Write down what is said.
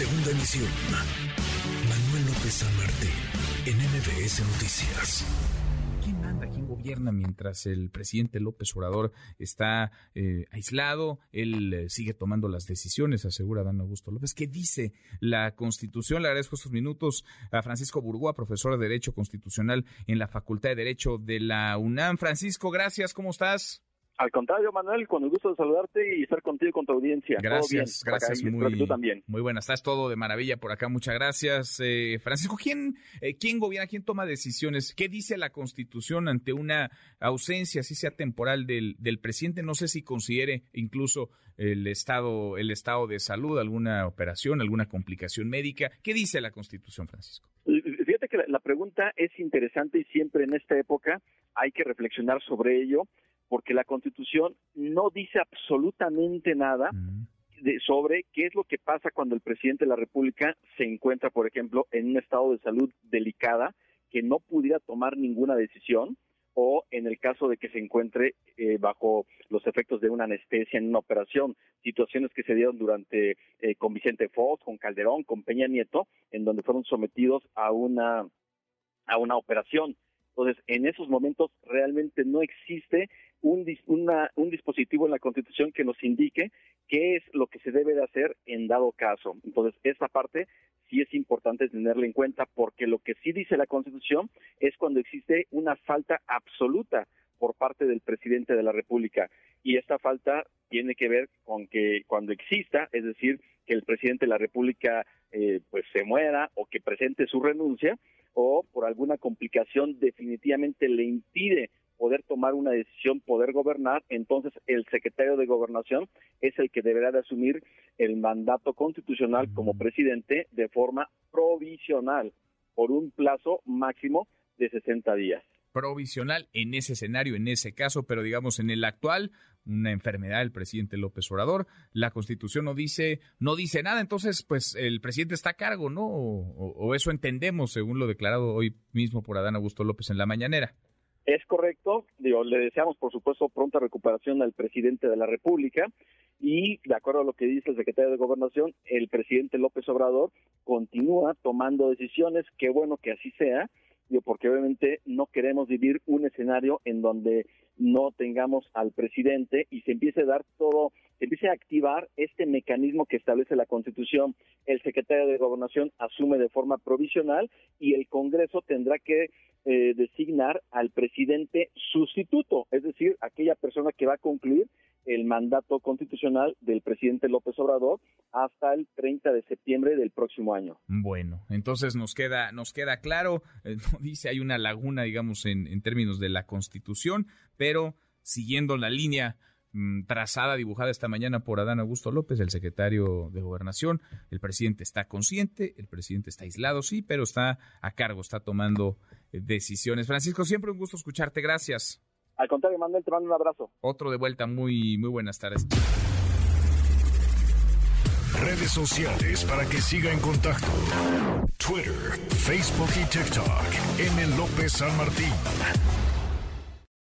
Segunda emisión. Manuel López San en MBS Noticias. ¿Quién manda? ¿Quién gobierna mientras el presidente López Obrador está eh, aislado? Él eh, sigue tomando las decisiones, asegura Dan Augusto López. ¿Qué dice la Constitución? Le agradezco estos minutos a Francisco Burgoa, profesor de Derecho Constitucional en la Facultad de Derecho de la UNAM. Francisco, gracias. ¿Cómo estás? Al contrario, Manuel, con el gusto de saludarte y estar contigo y con tu audiencia. Gracias, gracias. muy, tú también. Muy buena, estás todo de maravilla por acá. Muchas gracias. Eh, Francisco, ¿quién, eh, ¿quién gobierna, quién toma decisiones? ¿Qué dice la Constitución ante una ausencia, si sea temporal, del, del presidente? No sé si considere incluso el estado, el estado de salud, alguna operación, alguna complicación médica. ¿Qué dice la Constitución, Francisco? Fíjate que la, la pregunta es interesante y siempre en esta época hay que reflexionar sobre ello porque la Constitución no dice absolutamente nada de, sobre qué es lo que pasa cuando el presidente de la República se encuentra, por ejemplo, en un estado de salud delicada, que no pudiera tomar ninguna decisión, o en el caso de que se encuentre eh, bajo los efectos de una anestesia en una operación, situaciones que se dieron durante eh, con Vicente Fox, con Calderón, con Peña Nieto, en donde fueron sometidos a una a una operación. Entonces, en esos momentos realmente no existe un, un dispositivo en la Constitución que nos indique qué es lo que se debe de hacer en dado caso. Entonces, esa parte sí es importante tenerla en cuenta porque lo que sí dice la Constitución es cuando existe una falta absoluta por parte del presidente de la República y esta falta tiene que ver con que cuando exista, es decir, que el presidente de la República eh, pues se muera o que presente su renuncia o por alguna complicación definitivamente le impide poder tomar una decisión, poder gobernar, entonces el secretario de gobernación es el que deberá de asumir el mandato constitucional como presidente de forma provisional por un plazo máximo de 60 días. Provisional en ese escenario, en ese caso, pero digamos en el actual, una enfermedad del presidente López Obrador, la Constitución no dice no dice nada, entonces pues el presidente está a cargo, ¿no? O, o eso entendemos según lo declarado hoy mismo por Adán Augusto López en la mañanera. Es correcto, digo, le deseamos por supuesto pronta recuperación al presidente de la República y de acuerdo a lo que dice el secretario de Gobernación, el presidente López Obrador continúa tomando decisiones, qué bueno que así sea, porque obviamente no queremos vivir un escenario en donde no tengamos al presidente y se empiece a dar todo, se empiece a activar este mecanismo que establece la Constitución. El secretario de Gobernación asume de forma provisional y el Congreso tendrá que eh, designar al presidente sustituto, es decir, aquella persona que va a concluir el mandato constitucional del presidente López Obrador hasta el 30 de septiembre del próximo año. Bueno, entonces nos queda nos queda claro, eh, dice hay una laguna, digamos, en, en términos de la Constitución, pero siguiendo la línea Mm, trazada, dibujada esta mañana por Adán Augusto López, el secretario de Gobernación. El presidente está consciente, el presidente está aislado, sí, pero está a cargo, está tomando eh, decisiones. Francisco, siempre un gusto escucharte, gracias. Al contrario, Manuel, te mando un abrazo. Otro de vuelta, muy, muy buenas tardes. Redes sociales para que siga en contacto: Twitter, Facebook y TikTok. M. López San Martín.